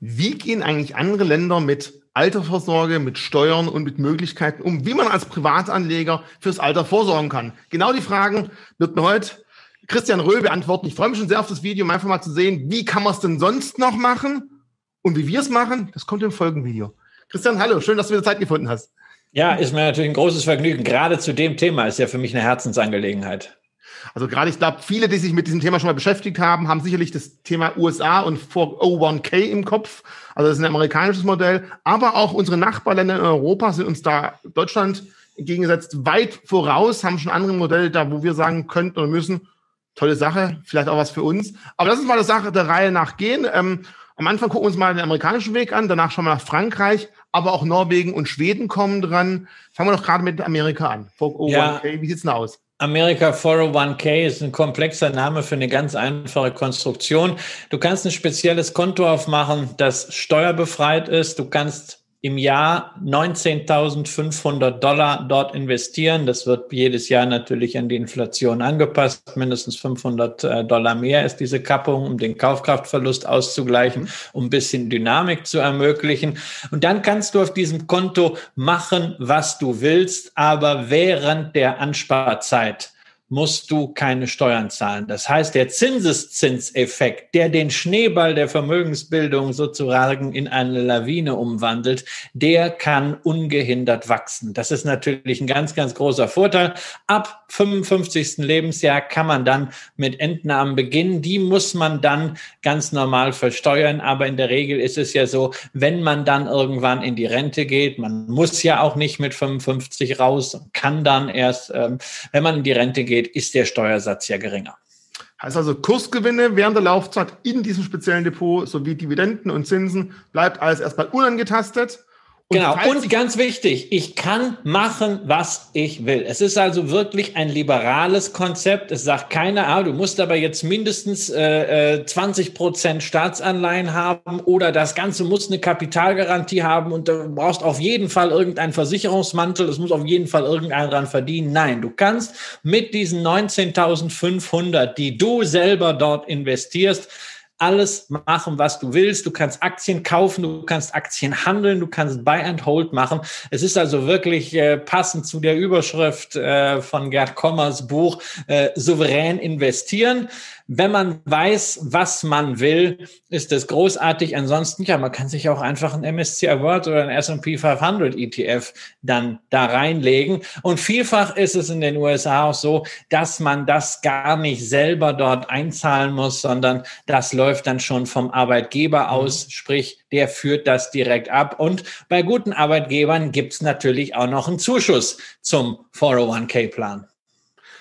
Wie gehen eigentlich andere Länder mit Altersvorsorge, mit Steuern und mit Möglichkeiten um, wie man als Privatanleger fürs Alter vorsorgen kann? Genau die Fragen wird mir heute Christian Röhl beantworten. Ich freue mich schon sehr auf das Video, um einfach mal zu sehen, wie kann man es denn sonst noch machen und wie wir es machen. Das kommt im Folgenvideo. Christian, hallo, schön, dass du wieder Zeit gefunden hast. Ja, ist mir natürlich ein großes Vergnügen. Gerade zu dem Thema ist ja für mich eine Herzensangelegenheit. Also gerade, ich glaube, viele, die sich mit diesem Thema schon mal beschäftigt haben, haben sicherlich das Thema USA und 401k im Kopf. Also das ist ein amerikanisches Modell. Aber auch unsere Nachbarländer in Europa sind uns da, Deutschland entgegengesetzt, weit voraus, haben schon andere Modelle da, wo wir sagen könnten oder müssen, tolle Sache, vielleicht auch was für uns. Aber lass uns mal der Sache der Reihe nach gehen. Ähm, am Anfang gucken wir uns mal den amerikanischen Weg an, danach schauen wir nach Frankreich, aber auch Norwegen und Schweden kommen dran. Fangen wir doch gerade mit Amerika an. 401k, ja. wie sieht's denn aus? America 401k ist ein komplexer Name für eine ganz einfache Konstruktion. Du kannst ein spezielles Konto aufmachen, das steuerbefreit ist. Du kannst im Jahr 19.500 Dollar dort investieren. Das wird jedes Jahr natürlich an die Inflation angepasst. Mindestens 500 äh, Dollar mehr ist diese Kappung, um den Kaufkraftverlust auszugleichen, um ein bisschen Dynamik zu ermöglichen. Und dann kannst du auf diesem Konto machen, was du willst, aber während der Ansparzeit musst du keine Steuern zahlen. Das heißt, der Zinseszinseffekt, der den Schneeball der Vermögensbildung sozusagen in eine Lawine umwandelt, der kann ungehindert wachsen. Das ist natürlich ein ganz, ganz großer Vorteil. Ab 55. Lebensjahr kann man dann mit Entnahmen beginnen. Die muss man dann ganz normal versteuern. Aber in der Regel ist es ja so, wenn man dann irgendwann in die Rente geht, man muss ja auch nicht mit 55 raus, kann dann erst, ähm, wenn man in die Rente geht, geht, ist der Steuersatz ja geringer. Heißt also, Kursgewinne während der Laufzeit in diesem speziellen Depot sowie Dividenden und Zinsen bleibt alles erstmal unangetastet. Und genau, und ganz wichtig, ich kann machen, was ich will. Es ist also wirklich ein liberales Konzept. Es sagt keiner, ah, du musst aber jetzt mindestens äh, 20 äh, Prozent Staatsanleihen haben oder das Ganze muss eine Kapitalgarantie haben und du brauchst auf jeden Fall irgendeinen Versicherungsmantel, es muss auf jeden Fall irgendeiner dran verdienen. Nein, du kannst mit diesen 19.500, die du selber dort investierst, alles machen, was du willst. Du kannst Aktien kaufen, du kannst Aktien handeln, du kannst Buy and Hold machen. Es ist also wirklich äh, passend zu der Überschrift äh, von Gerd Kommers Buch äh, Souverän investieren. Wenn man weiß, was man will, ist das großartig. Ansonsten, ja, man kann sich auch einfach ein MSCI World oder ein S&P 500 ETF dann da reinlegen. Und vielfach ist es in den USA auch so, dass man das gar nicht selber dort einzahlen muss, sondern das läuft dann schon vom Arbeitgeber mhm. aus, sprich, der führt das direkt ab. Und bei guten Arbeitgebern gibt's natürlich auch noch einen Zuschuss zum 401k-Plan.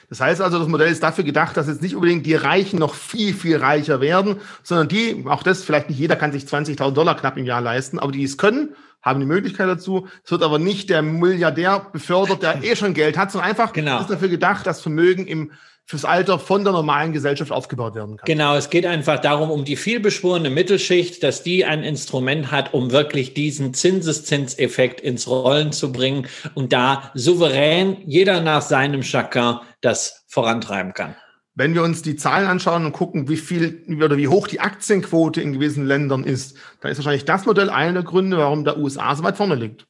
Das heißt also, das Modell ist dafür gedacht, dass jetzt nicht unbedingt die Reichen noch viel, viel reicher werden, sondern die, auch das, vielleicht nicht jeder kann sich 20.000 Dollar knapp im Jahr leisten, aber die es können, haben die Möglichkeit dazu. Es wird aber nicht der Milliardär befördert, der eh schon Geld hat, sondern einfach genau. ist dafür gedacht, dass Vermögen im fürs Alter von der normalen Gesellschaft aufgebaut werden kann. Genau, es geht einfach darum, um die vielbeschworene Mittelschicht, dass die ein Instrument hat, um wirklich diesen Zinseszinseffekt ins Rollen zu bringen und da souverän jeder nach seinem Chacun das vorantreiben kann. Wenn wir uns die Zahlen anschauen und gucken, wie viel oder wie hoch die Aktienquote in gewissen Ländern ist, dann ist wahrscheinlich das Modell einer der Gründe, warum der USA so weit vorne liegt.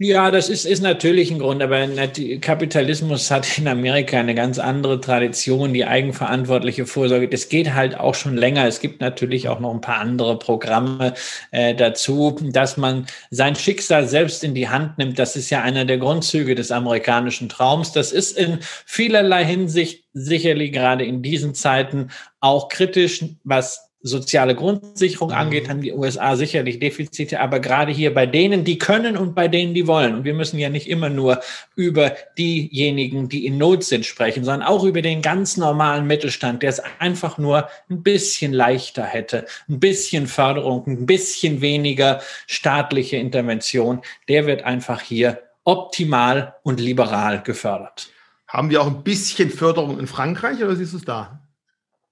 Ja, das ist, ist natürlich ein Grund, aber Kapitalismus hat in Amerika eine ganz andere Tradition, die eigenverantwortliche Vorsorge. Das geht halt auch schon länger. Es gibt natürlich auch noch ein paar andere Programme äh, dazu, dass man sein Schicksal selbst in die Hand nimmt. Das ist ja einer der Grundzüge des amerikanischen Traums. Das ist in vielerlei Hinsicht sicherlich gerade in diesen Zeiten auch kritisch, was soziale Grundsicherung mhm. angeht, haben die USA sicherlich Defizite, aber gerade hier bei denen, die können und bei denen, die wollen. Und wir müssen ja nicht immer nur über diejenigen, die in Not sind, sprechen, sondern auch über den ganz normalen Mittelstand, der es einfach nur ein bisschen leichter hätte, ein bisschen Förderung, ein bisschen weniger staatliche Intervention. Der wird einfach hier optimal und liberal gefördert. Haben wir auch ein bisschen Förderung in Frankreich oder siehst du es da?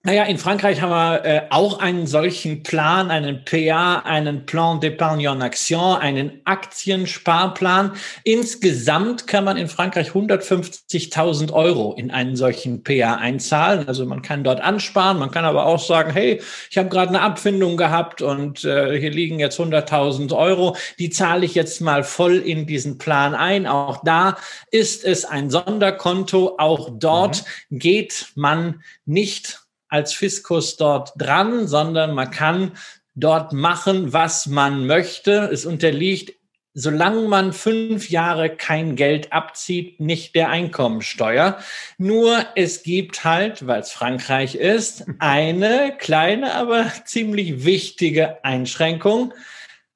Naja, in Frankreich haben wir äh, auch einen solchen Plan, einen PA, einen Plan d'épargne en action, einen Aktiensparplan. Insgesamt kann man in Frankreich 150.000 Euro in einen solchen PA einzahlen. Also man kann dort ansparen, man kann aber auch sagen, hey, ich habe gerade eine Abfindung gehabt und äh, hier liegen jetzt 100.000 Euro, die zahle ich jetzt mal voll in diesen Plan ein. Auch da ist es ein Sonderkonto. Auch dort mhm. geht man nicht als Fiskus dort dran, sondern man kann dort machen, was man möchte. Es unterliegt, solange man fünf Jahre kein Geld abzieht, nicht der Einkommensteuer. Nur es gibt halt, weil es Frankreich ist, eine kleine, aber ziemlich wichtige Einschränkung.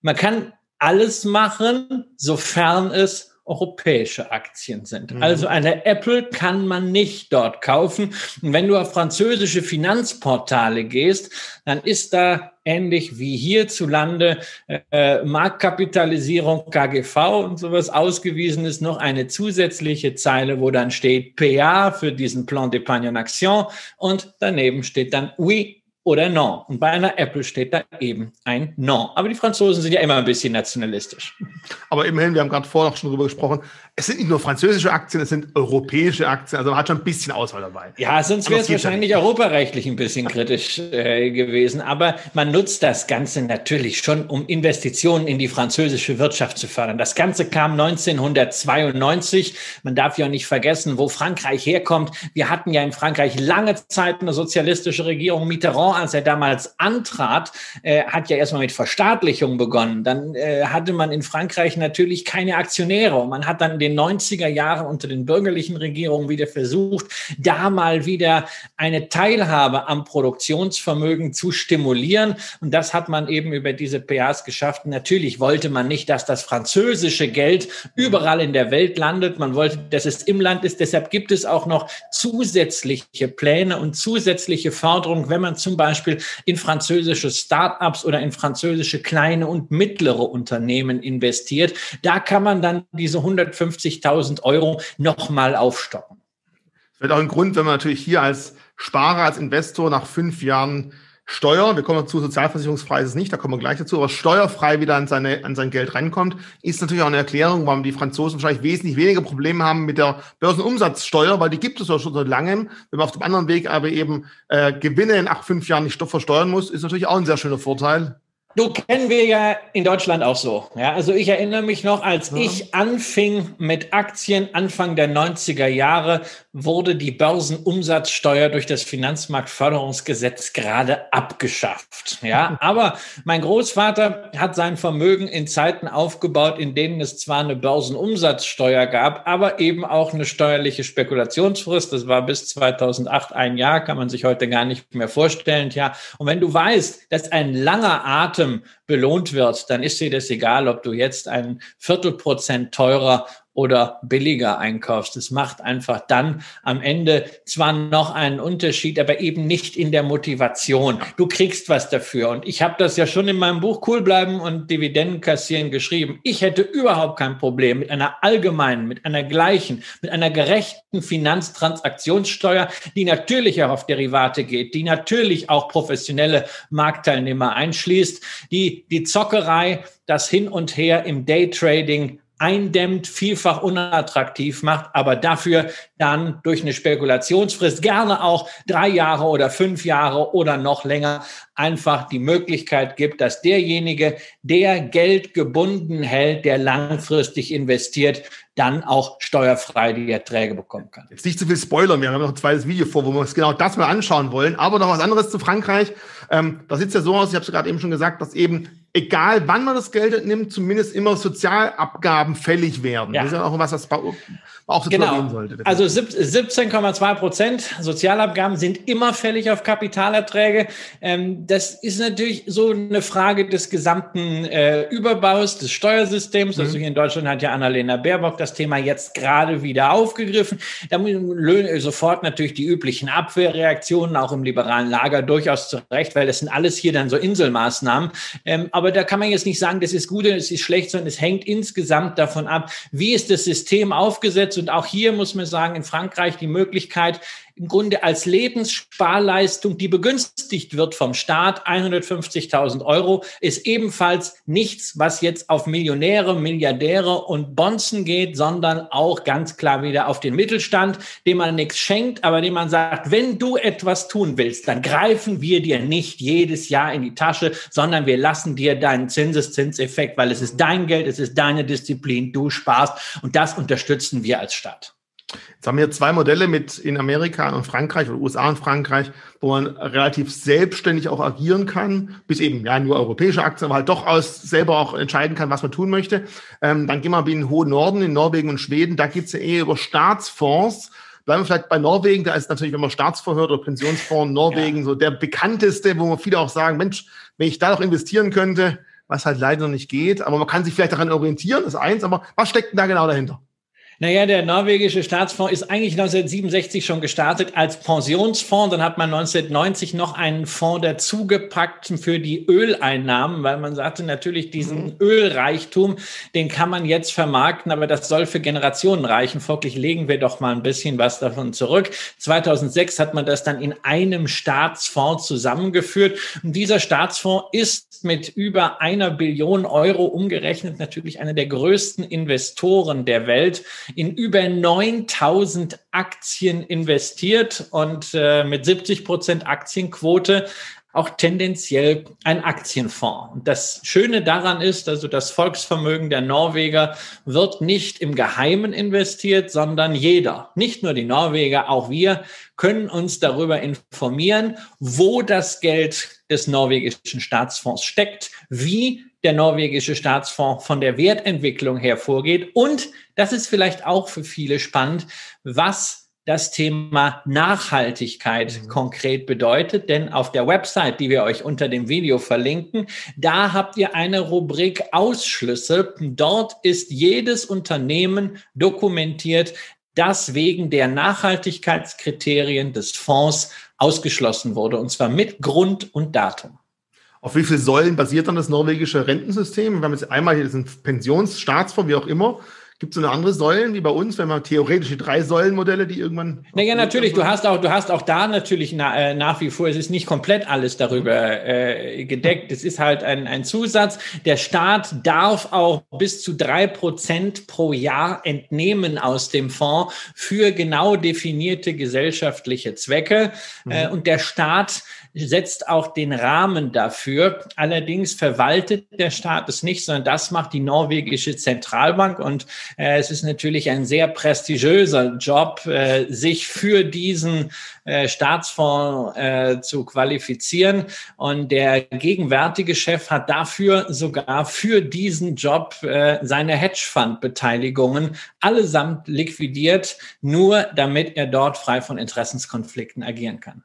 Man kann alles machen, sofern es europäische Aktien sind. Mhm. Also eine Apple kann man nicht dort kaufen. Und wenn du auf französische Finanzportale gehst, dann ist da ähnlich wie hierzulande äh, Marktkapitalisierung KGV und sowas ausgewiesen ist, noch eine zusätzliche Zeile, wo dann steht PA für diesen Plan d'épargne en action und daneben steht dann Oui oder Non. Und bei einer Apple steht da eben ein Non. Aber die Franzosen sind ja immer ein bisschen nationalistisch. Aber immerhin, wir haben gerade vorher noch schon drüber gesprochen, es sind nicht nur französische Aktien, es sind europäische Aktien. Also man hat schon ein bisschen Auswahl dabei. Ja, sonst wäre es wahrscheinlich ja europarechtlich ein bisschen kritisch äh, gewesen. Aber man nutzt das Ganze natürlich schon, um Investitionen in die französische Wirtschaft zu fördern. Das Ganze kam 1992. Man darf ja nicht vergessen, wo Frankreich herkommt. Wir hatten ja in Frankreich lange Zeit eine sozialistische Regierung. Mitterrand, als er damals antrat, äh, hat ja erstmal mit Verstaatlichung begonnen. Dann äh, hatte man in Frankreich natürlich keine Aktionäre. Und man hat dann den 90er Jahren unter den bürgerlichen Regierungen wieder versucht, da mal wieder eine Teilhabe am Produktionsvermögen zu stimulieren. Und das hat man eben über diese PAs geschafft. Natürlich wollte man nicht, dass das französische Geld überall in der Welt landet. Man wollte, dass es im Land ist. Deshalb gibt es auch noch zusätzliche Pläne und zusätzliche Förderung, wenn man zum Beispiel in französische Start-ups oder in französische kleine und mittlere Unternehmen investiert. Da kann man dann diese 150 50.000 Euro nochmal aufstocken. Das wird auch ein Grund, wenn man natürlich hier als Sparer, als Investor nach fünf Jahren Steuer, wir kommen zu sozialversicherungsfrei ist es nicht, da kommen wir gleich dazu, aber steuerfrei wieder an, seine, an sein Geld reinkommt, ist natürlich auch eine Erklärung, warum die Franzosen wahrscheinlich wesentlich weniger Probleme haben mit der Börsenumsatzsteuer, weil die gibt es ja schon seit langem. Wenn man auf dem anderen Weg aber eben äh, Gewinne in acht, fünf Jahren nicht versteuern muss, ist natürlich auch ein sehr schöner Vorteil. Du kennen wir ja in Deutschland auch so. Ja, also ich erinnere mich noch, als ja. ich anfing mit Aktien Anfang der 90er Jahre, wurde die Börsenumsatzsteuer durch das Finanzmarktförderungsgesetz gerade abgeschafft. Ja, aber mein Großvater hat sein Vermögen in Zeiten aufgebaut, in denen es zwar eine Börsenumsatzsteuer gab, aber eben auch eine steuerliche Spekulationsfrist. Das war bis 2008 ein Jahr, kann man sich heute gar nicht mehr vorstellen. Ja, und wenn du weißt, dass ein langer Atem belohnt wird, dann ist dir das egal, ob du jetzt ein Viertelprozent teurer oder billiger einkaufst. Es macht einfach dann am Ende zwar noch einen Unterschied, aber eben nicht in der Motivation. Du kriegst was dafür. Und ich habe das ja schon in meinem Buch Cool bleiben und Dividenden kassieren geschrieben. Ich hätte überhaupt kein Problem mit einer allgemeinen, mit einer gleichen, mit einer gerechten Finanztransaktionssteuer, die natürlich auch auf Derivate geht, die natürlich auch professionelle Marktteilnehmer einschließt, die die Zockerei, das Hin und Her im Daytrading eindämmt, vielfach unattraktiv macht, aber dafür dann durch eine Spekulationsfrist gerne auch drei Jahre oder fünf Jahre oder noch länger einfach die Möglichkeit gibt, dass derjenige, der Geld gebunden hält, der langfristig investiert, dann auch steuerfrei die Erträge bekommen kann. Jetzt nicht zu viel Spoilern, wir haben noch ein zweites Video vor, wo wir uns genau das mal anschauen wollen, aber noch was anderes zu Frankreich. Ähm, da sieht es ja so aus, ich habe es gerade eben schon gesagt, dass eben egal wann man das Geld nimmt, zumindest immer Sozialabgaben fällig werden. Ja. Das ist ja auch was, was auch so genau. sollte. Also 17,2 Prozent Sozialabgaben sind immer fällig auf Kapitalerträge. Ähm, das ist natürlich so eine Frage des gesamten äh, Überbaus des Steuersystems. Mhm. Also hier in Deutschland hat ja Annalena Baerbock das Thema jetzt gerade wieder aufgegriffen. Da sofort natürlich die üblichen Abwehrreaktionen, auch im liberalen Lager durchaus zurecht, weil das sind alles hier dann so Inselmaßnahmen. Ähm, aber da kann man jetzt nicht sagen, das ist gut oder das ist schlecht, sondern es hängt insgesamt davon ab, wie ist das System aufgesetzt und auch hier muss man sagen, in Frankreich die Möglichkeit, im Grunde als Lebenssparleistung, die begünstigt wird vom Staat, 150.000 Euro, ist ebenfalls nichts, was jetzt auf Millionäre, Milliardäre und Bonzen geht, sondern auch ganz klar wieder auf den Mittelstand, dem man nichts schenkt, aber dem man sagt, wenn du etwas tun willst, dann greifen wir dir nicht jedes Jahr in die Tasche, sondern wir lassen dir deinen Zinseszinseffekt, weil es ist dein Geld, es ist deine Disziplin, du sparst und das unterstützen wir als Stadt. Jetzt haben wir zwei Modelle mit in Amerika und Frankreich oder USA und Frankreich, wo man relativ selbstständig auch agieren kann, bis eben ja nur europäische Aktien, aber halt doch aus selber auch entscheiden kann, was man tun möchte. Ähm, dann gehen wir in den hohen Norden, in Norwegen und Schweden, da geht's ja eher über Staatsfonds. Bleiben wir vielleicht bei Norwegen, da ist natürlich, wenn man Staatsfonds hört oder Pensionsfonds, Norwegen ja. so der bekannteste, wo man viele auch sagen, Mensch, wenn ich da noch investieren könnte, was halt leider noch nicht geht, aber man kann sich vielleicht daran orientieren, das ist eins, aber was steckt denn da genau dahinter? Naja, der norwegische Staatsfonds ist eigentlich 1967 schon gestartet als Pensionsfonds. Dann hat man 1990 noch einen Fonds dazugepackt für die Öleinnahmen, weil man sagte, natürlich diesen mhm. Ölreichtum, den kann man jetzt vermarkten, aber das soll für Generationen reichen. Folglich legen wir doch mal ein bisschen was davon zurück. 2006 hat man das dann in einem Staatsfonds zusammengeführt. Und dieser Staatsfonds ist mit über einer Billion Euro umgerechnet natürlich einer der größten Investoren der Welt in über 9000 Aktien investiert und äh, mit 70 Prozent Aktienquote auch tendenziell ein Aktienfonds. Und das Schöne daran ist, also das Volksvermögen der Norweger wird nicht im Geheimen investiert, sondern jeder, nicht nur die Norweger, auch wir können uns darüber informieren, wo das Geld des norwegischen Staatsfonds steckt, wie der norwegische Staatsfonds von der Wertentwicklung her vorgeht und das ist vielleicht auch für viele spannend, was das Thema Nachhaltigkeit mhm. konkret bedeutet. Denn auf der Website, die wir euch unter dem Video verlinken, da habt ihr eine Rubrik Ausschlüsse. Dort ist jedes Unternehmen dokumentiert, das wegen der Nachhaltigkeitskriterien des Fonds ausgeschlossen wurde, und zwar mit Grund und Datum. Auf wie viele Säulen basiert dann das norwegische Rentensystem? Wir haben jetzt einmal hier diesen Pensionsstaatsfonds, wie auch immer. Gibt es so eine andere Säulen wie bei uns, wenn man theoretisch die drei Säulenmodelle, die irgendwann. Naja, natürlich. Du hast auch, du hast auch da natürlich na, äh, nach wie vor, es ist nicht komplett alles darüber äh, gedeckt. Es ist halt ein, ein Zusatz. Der Staat darf auch bis zu drei Prozent pro Jahr entnehmen aus dem Fonds für genau definierte gesellschaftliche Zwecke. Mhm. Äh, und der Staat setzt auch den Rahmen dafür. Allerdings verwaltet der Staat es nicht, sondern das macht die norwegische Zentralbank. Und es ist natürlich ein sehr prestigiöser Job, äh, sich für diesen äh, Staatsfonds äh, zu qualifizieren. Und der gegenwärtige Chef hat dafür sogar für diesen Job äh, seine Hedgefonds-Beteiligungen allesamt liquidiert, nur damit er dort frei von Interessenskonflikten agieren kann.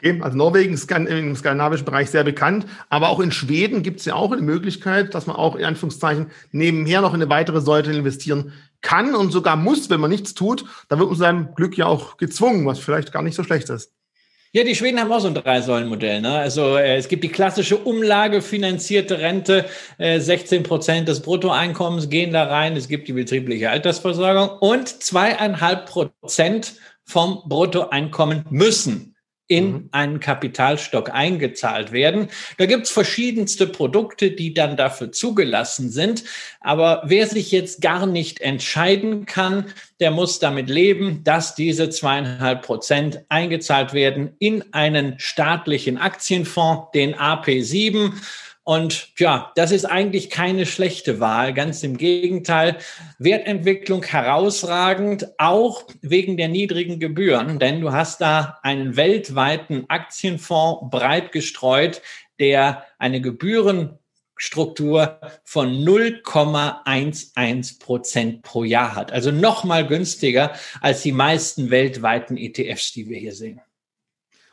Okay, also Norwegen ist im skandinavischen Bereich sehr bekannt, aber auch in Schweden gibt es ja auch eine Möglichkeit, dass man auch in Anführungszeichen nebenher noch in eine weitere Säule investieren kann und sogar muss, wenn man nichts tut. Dann wird man seinem Glück ja auch gezwungen, was vielleicht gar nicht so schlecht ist. Ja, die Schweden haben auch so ein Drei-Säulen-Modell. Ne? Also äh, es gibt die klassische umlagefinanzierte Rente, äh, 16 Prozent des Bruttoeinkommens gehen da rein. Es gibt die betriebliche Altersversorgung und zweieinhalb Prozent vom Bruttoeinkommen müssen in mhm. einen Kapitalstock eingezahlt werden. Da gibt's verschiedenste Produkte, die dann dafür zugelassen sind. Aber wer sich jetzt gar nicht entscheiden kann, der muss damit leben, dass diese zweieinhalb Prozent eingezahlt werden in einen staatlichen Aktienfonds, den AP7. Und ja, das ist eigentlich keine schlechte Wahl. Ganz im Gegenteil. Wertentwicklung herausragend, auch wegen der niedrigen Gebühren. Denn du hast da einen weltweiten Aktienfonds breit gestreut, der eine Gebührenstruktur von 0,11 Prozent pro Jahr hat. Also noch mal günstiger als die meisten weltweiten ETFs, die wir hier sehen.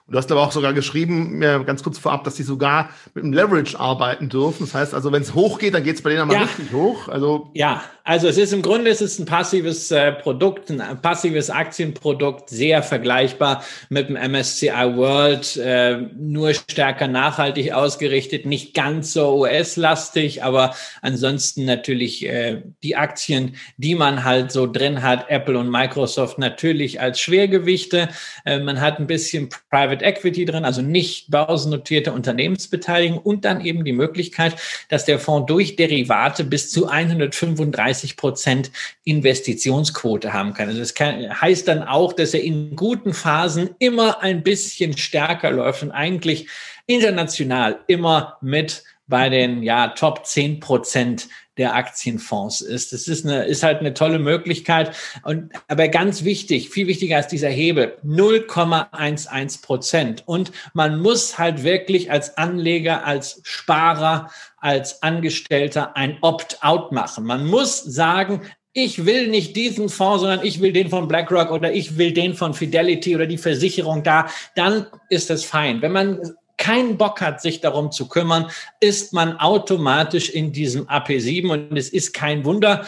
Und du hast aber auch sogar geschrieben, ganz kurz vorab, dass sie sogar mit einem Leverage arbeiten dürfen. Das heißt also, wenn es hochgeht, dann geht es bei denen mal ja. richtig hoch. Also ja, also es ist im Grunde es ist ein passives äh, Produkt, ein passives Aktienprodukt, sehr vergleichbar mit dem MSCI World, äh, nur stärker nachhaltig ausgerichtet, nicht ganz so US-lastig, aber ansonsten natürlich äh, die Aktien, die man halt so drin hat, Apple und Microsoft natürlich als Schwergewichte. Äh, man hat ein bisschen Private Equity drin, also nicht börsennotierte Unternehmensbeteiligung und dann eben die Möglichkeit, dass der Fonds durch Derivate bis zu 135 Prozent Investitionsquote haben kann. Also das kann, heißt dann auch, dass er in guten Phasen immer ein bisschen stärker läuft und eigentlich international immer mit bei den ja, Top 10 Prozent der Aktienfonds ist. Das ist, eine, ist halt eine tolle Möglichkeit. Und, aber ganz wichtig, viel wichtiger als dieser Hebel, 0,11 Prozent. Und man muss halt wirklich als Anleger, als Sparer, als Angestellter ein Opt-out machen. Man muss sagen, ich will nicht diesen Fonds, sondern ich will den von BlackRock oder ich will den von Fidelity oder die Versicherung da, dann ist das fein. Wenn man keinen Bock hat, sich darum zu kümmern, ist man automatisch in diesem AP7 und es ist kein Wunder.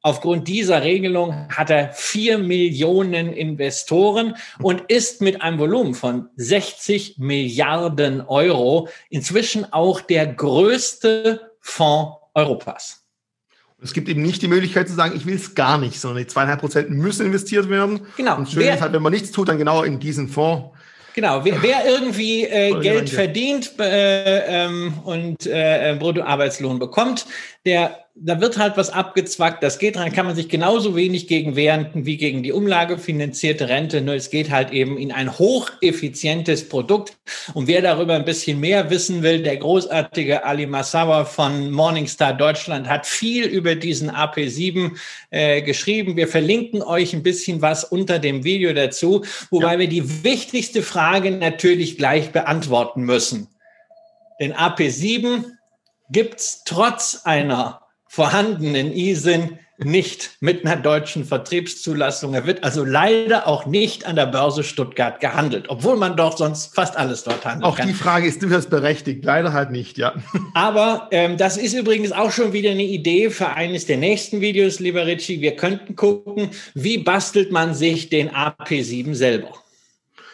Aufgrund dieser Regelung hat er vier Millionen Investoren und ist mit einem Volumen von 60 Milliarden Euro inzwischen auch der größte Fonds Europas. Es gibt eben nicht die Möglichkeit zu sagen, ich will es gar nicht, sondern die zweieinhalb Prozent müssen investiert werden. Genau. Und schön ist halt, wenn man nichts tut, dann genau in diesen Fonds. Genau, wer, wer irgendwie äh, Geld verdient äh, ähm, und äh, Bruttoarbeitslohn bekommt, der da wird halt was abgezwackt. Das geht rein, kann man sich genauso wenig gegen wehren wie gegen die umlagefinanzierte Rente. Nur es geht halt eben in ein hocheffizientes Produkt. Und wer darüber ein bisschen mehr wissen will, der großartige Ali Massawa von Morningstar Deutschland hat viel über diesen AP7 äh, geschrieben. Wir verlinken euch ein bisschen was unter dem Video dazu, wobei ja. wir die wichtigste Frage natürlich gleich beantworten müssen. Den AP7 gibt's trotz einer vorhandenen ISIN nicht mit einer deutschen Vertriebszulassung. Er wird also leider auch nicht an der Börse Stuttgart gehandelt, obwohl man doch sonst fast alles dort handelt. Auch kann. die Frage ist durchaus berechtigt, leider halt nicht, ja. Aber ähm, das ist übrigens auch schon wieder eine Idee für eines der nächsten Videos, lieber Ritchie. Wir könnten gucken, wie bastelt man sich den AP7 selber.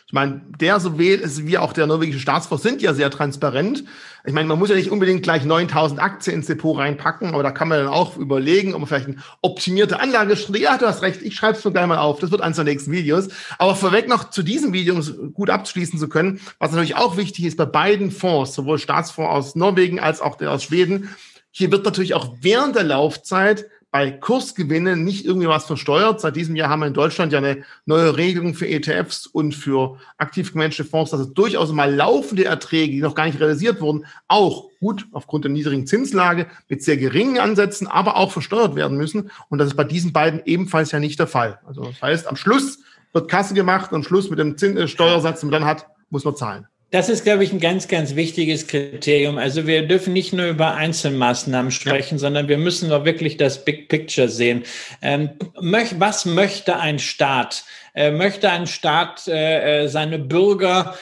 Ich meine, der sowohl wie auch der norwegische Staatsfonds sind ja sehr transparent. Ich meine, man muss ja nicht unbedingt gleich 9000 Aktien ins Depot reinpacken, aber da kann man dann auch überlegen, ob man vielleicht eine optimierte Anlagestrategie, ja, du hast recht, ich schreibe es nur gleich mal auf, das wird eines der nächsten Videos. Aber vorweg noch zu diesem Video, um es gut abzuschließen zu können, was natürlich auch wichtig ist bei beiden Fonds, sowohl Staatsfonds aus Norwegen als auch der aus Schweden, hier wird natürlich auch während der Laufzeit bei Kursgewinnen nicht irgendwie was versteuert. Seit diesem Jahr haben wir in Deutschland ja eine neue Regelung für ETFs und für aktiv gemanagte Fonds, dass es durchaus mal laufende Erträge, die noch gar nicht realisiert wurden, auch gut aufgrund der niedrigen Zinslage mit sehr geringen Ansätzen, aber auch versteuert werden müssen. Und das ist bei diesen beiden ebenfalls ja nicht der Fall. Also das heißt, am Schluss wird Kasse gemacht und Schluss mit dem Zins äh, Steuersatz, den man dann hat, muss man zahlen. Das ist, glaube ich, ein ganz, ganz wichtiges Kriterium. Also wir dürfen nicht nur über Einzelmaßnahmen sprechen, ja. sondern wir müssen auch wirklich das Big Picture sehen. Ähm, was möchte ein Staat? Äh, möchte ein Staat äh, äh, seine Bürger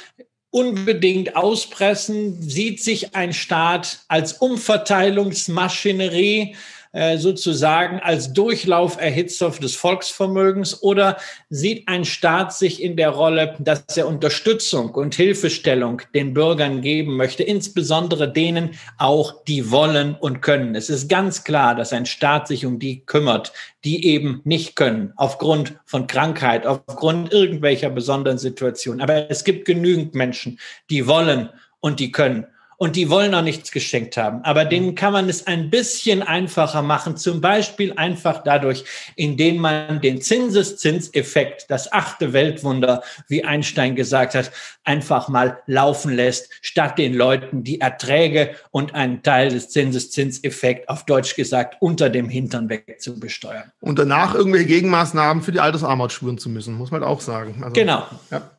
unbedingt auspressen? Sieht sich ein Staat als Umverteilungsmaschinerie? Äh, sozusagen als Durchlauferhitzer des Volksvermögens oder sieht ein Staat sich in der Rolle, dass er Unterstützung und Hilfestellung den Bürgern geben möchte, insbesondere denen auch, die wollen und können. Es ist ganz klar, dass ein Staat sich um die kümmert, die eben nicht können, aufgrund von Krankheit, aufgrund irgendwelcher besonderen Situationen. Aber es gibt genügend Menschen, die wollen und die können und die wollen auch nichts geschenkt haben. Aber denen mhm. kann man es ein bisschen einfacher machen, zum Beispiel einfach dadurch, indem man den Zinseszinseffekt, das achte Weltwunder, wie Einstein gesagt hat, einfach mal laufen lässt, statt den Leuten die Erträge und einen Teil des Zinseszinseffekts, auf Deutsch gesagt, unter dem Hintern wegzubesteuern. Und danach irgendwelche Gegenmaßnahmen für die Altersarmut spüren zu müssen, muss man halt auch sagen. Also, genau. Ja.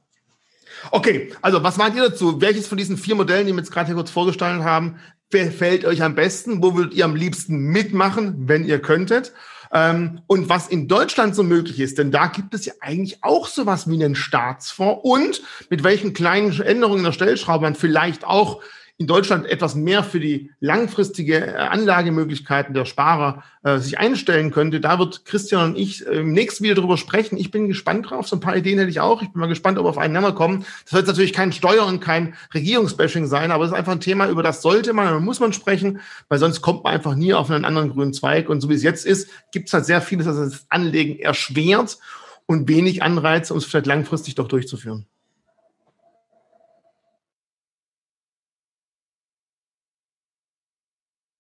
Okay, also was meint ihr dazu? Welches von diesen vier Modellen, die wir jetzt gerade hier kurz vorgestellt haben, gefällt euch am besten? Wo würdet ihr am liebsten mitmachen, wenn ihr könntet? Ähm, und was in Deutschland so möglich ist, denn da gibt es ja eigentlich auch sowas wie einen Staatsfonds und mit welchen kleinen Änderungen der Stellschraube man vielleicht auch in Deutschland etwas mehr für die langfristige äh, Anlagemöglichkeiten der Sparer äh, sich einstellen könnte. Da wird Christian und ich äh, im nächsten Video drüber sprechen. Ich bin gespannt drauf. So ein paar Ideen hätte ich auch. Ich bin mal gespannt, ob wir auf einen Nenner kommen. Das soll jetzt natürlich kein Steuer- und kein Regierungsbashing sein, aber es ist einfach ein Thema, über das sollte man und muss man sprechen, weil sonst kommt man einfach nie auf einen anderen grünen Zweig. Und so wie es jetzt ist, gibt es halt sehr vieles, das das Anlegen erschwert und wenig Anreize, um es vielleicht langfristig doch durchzuführen.